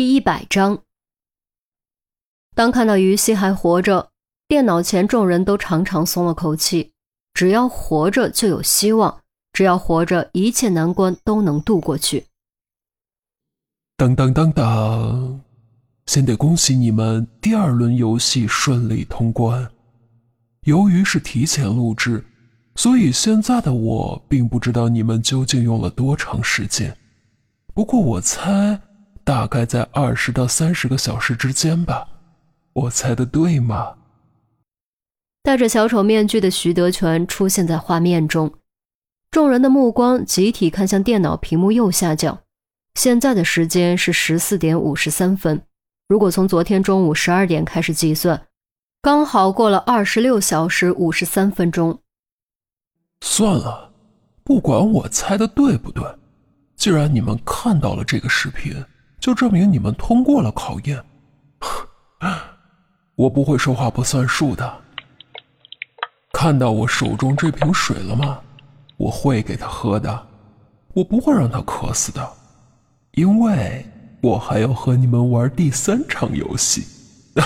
第一百章。当看到于西还活着，电脑前众人都长长松了口气。只要活着就有希望，只要活着，一切难关都能渡过去。当当当当，先得恭喜你们，第二轮游戏顺利通关。由于是提前录制，所以现在的我并不知道你们究竟用了多长时间。不过我猜，大概在二十到三十个小时之间吧。我猜的对吗？戴着小丑面具的徐德全出现在画面中，众人的目光集体看向电脑屏幕右下角。现在的时间是十四点五十三分，如果从昨天中午十二点开始计算，刚好过了二十六小时五十三分钟。算了，不管我猜的对不对，既然你们看到了这个视频，就证明你们通过了考验。我不会说话不算数的。看到我手中这瓶水了吗？我会给他喝的，我不会让他渴死的，因为我还要和你们玩第三场游戏。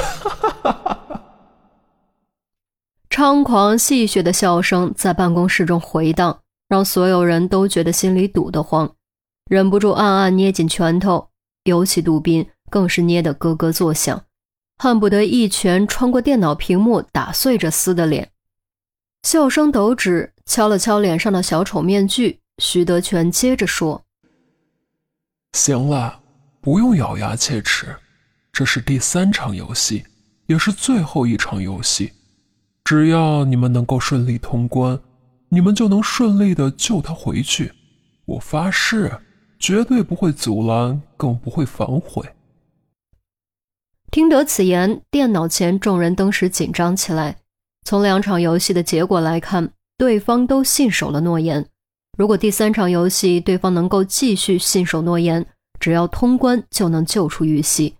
猖狂戏谑的笑声在办公室中回荡，让所有人都觉得心里堵得慌，忍不住暗暗捏紧拳头，尤其杜宾更是捏得咯咯作响，恨不得一拳穿过电脑屏幕打碎这厮的脸。笑声抖指，敲了敲脸上的小丑面具。徐德全接着说：“行了，不用咬牙切齿，这是第三场游戏，也是最后一场游戏。只要你们能够顺利通关，你们就能顺利的救他回去。我发誓，绝对不会阻拦，更不会反悔。”听得此言，电脑前众人登时紧张起来。从两场游戏的结果来看，对方都信守了诺言。如果第三场游戏对方能够继续信守诺言，只要通关就能救出玉溪。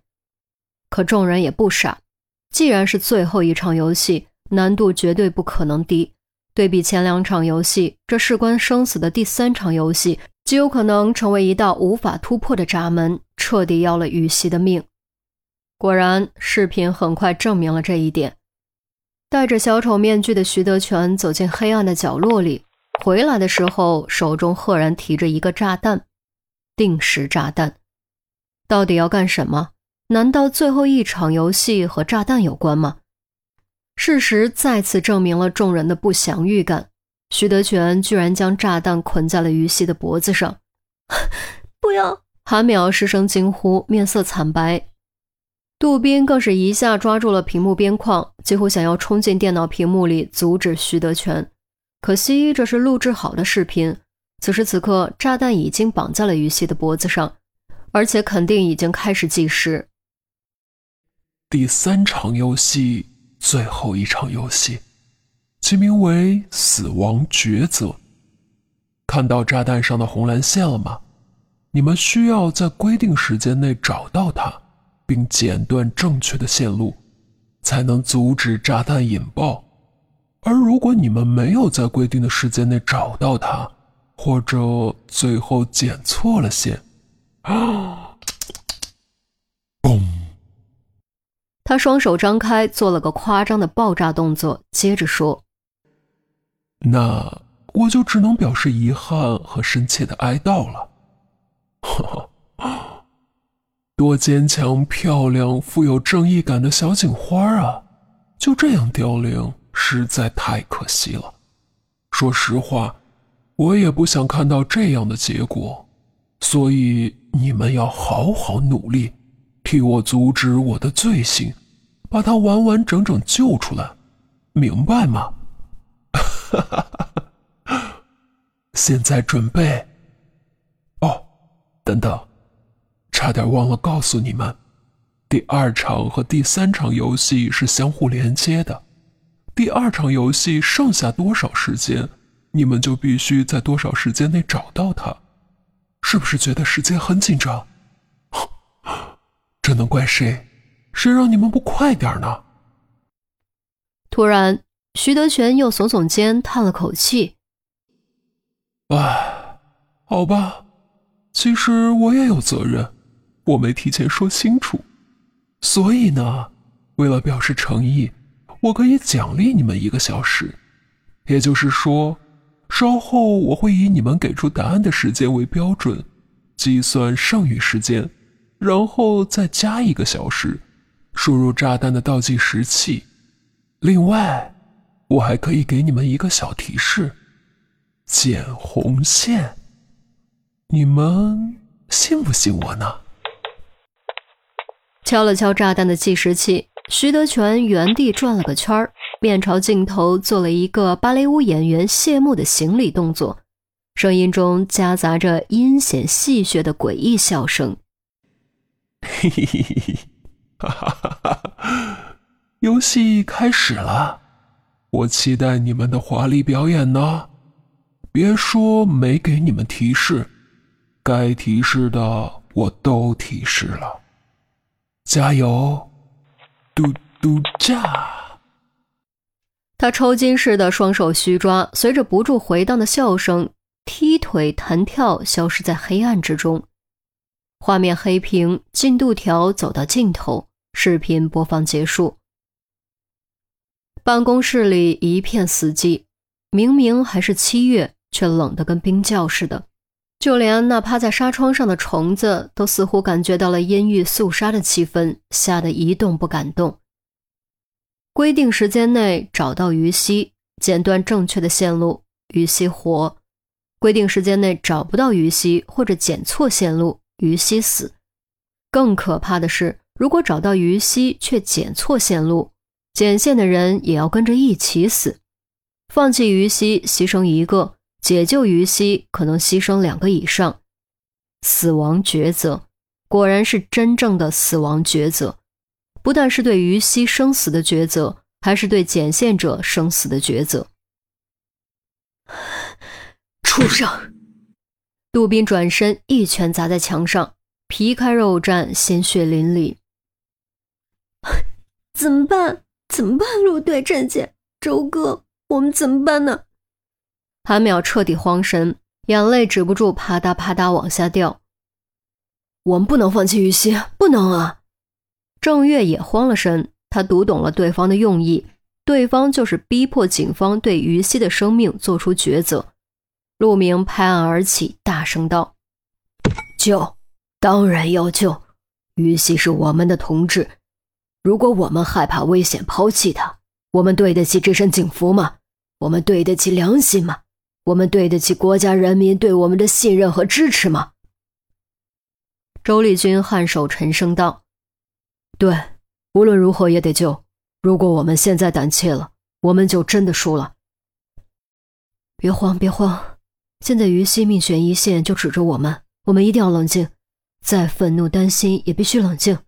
可众人也不傻，既然是最后一场游戏，难度绝对不可能低。对比前两场游戏，这事关生死的第三场游戏，极有可能成为一道无法突破的闸门，彻底要了玉溪的命。果然，视频很快证明了这一点。戴着小丑面具的徐德全走进黑暗的角落里，回来的时候手中赫然提着一个炸弹，定时炸弹。到底要干什么？难道最后一场游戏和炸弹有关吗？事实再次证明了众人的不祥预感。徐德全居然将炸弹捆在了于西的脖子上，不要！韩淼失声惊呼，面色惨白。杜宾更是一下抓住了屏幕边框，几乎想要冲进电脑屏幕里阻止徐德全。可惜这是录制好的视频，此时此刻炸弹已经绑在了于西的脖子上，而且肯定已经开始计时。第三场游戏，最后一场游戏，其名为“死亡抉择”。看到炸弹上的红蓝线了吗？你们需要在规定时间内找到它。并剪断正确的线路，才能阻止炸弹引爆。而如果你们没有在规定的时间内找到它，或者最后剪错了线，啊！嘣！他双手张开，做了个夸张的爆炸动作，接着说：“那我就只能表示遗憾和深切的哀悼了。”哈哈。多坚强、漂亮、富有正义感的小警花啊！就这样凋零，实在太可惜了。说实话，我也不想看到这样的结果，所以你们要好好努力，替我阻止我的罪行，把他完完整整救出来，明白吗？哈哈哈！现在准备。哦，等等。差点忘了告诉你们，第二场和第三场游戏是相互连接的。第二场游戏剩下多少时间，你们就必须在多少时间内找到它。是不是觉得时间很紧张？这能怪谁？谁让你们不快点呢？突然，徐德全又耸耸肩，叹了口气：“唉，好吧，其实我也有责任。”我没提前说清楚，所以呢，为了表示诚意，我可以奖励你们一个小时。也就是说，稍后我会以你们给出答案的时间为标准，计算剩余时间，然后再加一个小时，输入炸弹的倒计时器。另外，我还可以给你们一个小提示：剪红线。你们信不信我呢？敲了敲炸弹的计时器，徐德全原地转了个圈儿，面朝镜头做了一个芭蕾舞演员谢幕的行礼动作，声音中夹杂着阴险戏谑的诡异笑声。嘿嘿嘿嘿，哈哈哈哈！游戏开始了，我期待你们的华丽表演呢。别说没给你们提示。该提示的我都提示了，加油！嘟嘟驾！他抽筋似的双手虚抓，随着不住回荡的笑声，踢腿弹跳，消失在黑暗之中。画面黑屏，进度条走到尽头，视频播放结束。办公室里一片死寂，明明还是七月，却冷得跟冰窖似的。就连那趴在纱窗上的虫子，都似乎感觉到了阴郁肃杀的气氛，吓得一动不敢动。规定时间内找到于西，剪断正确的线路，于西活；规定时间内找不到于西，或者剪错线路，于西死。更可怕的是，如果找到于西却剪错线路，剪线的人也要跟着一起死。放弃于西，牺牲一个。解救于西可能牺牲两个以上，死亡抉择果然是真正的死亡抉择，不但是对于西生死的抉择，还是对捡线者生死的抉择。畜生！杜宾转身一拳砸在墙上，皮开肉绽，鲜血淋漓。怎么办？怎么办？陆队战舰，周哥，我们怎么办呢？韩淼彻底慌神，眼泪止不住啪嗒啪嗒往下掉。我们不能放弃于西，不能啊！郑月也慌了神，他读懂了对方的用意，对方就是逼迫警方对于西的生命做出抉择。陆明拍案而起，大声道：“救！当然要救！于西是我们的同志，如果我们害怕危险抛弃他，我们对得起这身警服吗？我们对得起良心吗？”我们对得起国家人民对我们的信任和支持吗？周丽君颔首沉声道：“对，无论如何也得救。如果我们现在胆怯了，我们就真的输了。别慌，别慌，现在于西命悬一线就指着我们，我们一定要冷静。再愤怒、担心也必须冷静。”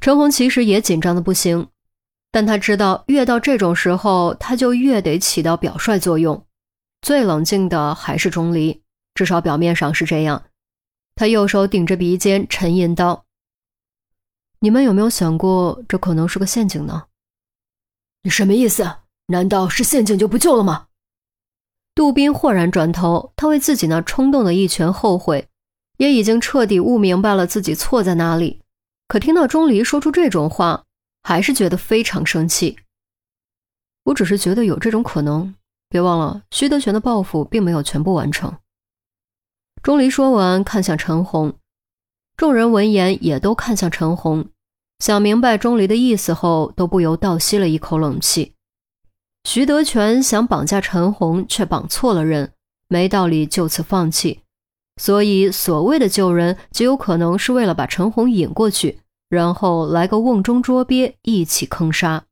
陈红其实也紧张的不行，但他知道越到这种时候，他就越得起到表率作用。最冷静的还是钟离，至少表面上是这样。他右手顶着鼻尖，沉吟道：“你们有没有想过，这可能是个陷阱呢？”你什么意思？难道是陷阱就不救了吗？杜宾豁然转头，他为自己那冲动的一拳后悔，也已经彻底悟明白了自己错在哪里。可听到钟离说出这种话，还是觉得非常生气。我只是觉得有这种可能。别忘了，徐德全的报复并没有全部完成。钟离说完，看向陈红，众人闻言也都看向陈红，想明白钟离的意思后，都不由倒吸了一口冷气。徐德全想绑架陈红，却绑错了人，没道理就此放弃。所以，所谓的救人，极有可能是为了把陈红引过去，然后来个瓮中捉鳖，一起坑杀。